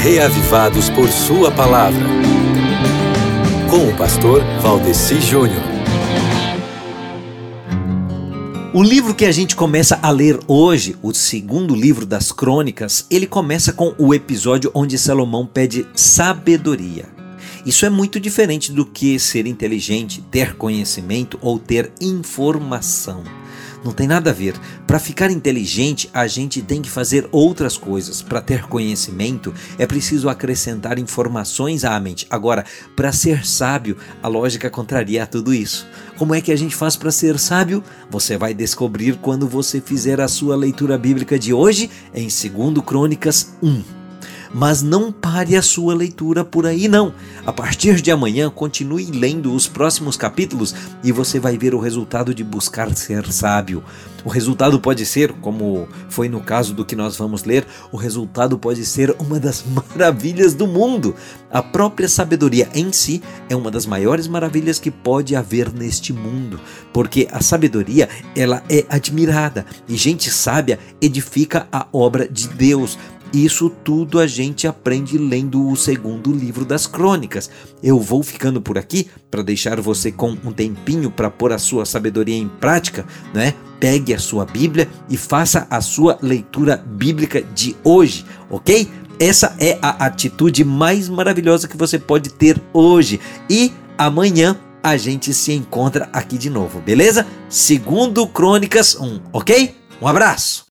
reavivados por Sua palavra. Com o pastor Valdeci Júnior. O livro que a gente começa a ler hoje, o segundo livro das crônicas, ele começa com o episódio onde Salomão pede sabedoria. Isso é muito diferente do que ser inteligente, ter conhecimento ou ter informação. Não tem nada a ver. Para ficar inteligente, a gente tem que fazer outras coisas. Para ter conhecimento, é preciso acrescentar informações à mente. Agora, para ser sábio, a lógica contraria a tudo isso. Como é que a gente faz para ser sábio? Você vai descobrir quando você fizer a sua leitura bíblica de hoje em 2 Crônicas 1. Mas não pare a sua leitura por aí não. A partir de amanhã, continue lendo os próximos capítulos e você vai ver o resultado de buscar ser sábio. O resultado pode ser, como foi no caso do que nós vamos ler, o resultado pode ser uma das maravilhas do mundo. A própria sabedoria em si é uma das maiores maravilhas que pode haver neste mundo, porque a sabedoria, ela é admirada e gente sábia edifica a obra de Deus. Isso tudo a gente aprende lendo o segundo livro das crônicas. Eu vou ficando por aqui para deixar você com um tempinho para pôr a sua sabedoria em prática, né? Pegue a sua Bíblia e faça a sua leitura bíblica de hoje, ok? Essa é a atitude mais maravilhosa que você pode ter hoje. E amanhã a gente se encontra aqui de novo, beleza? Segundo Crônicas 1, ok? Um abraço!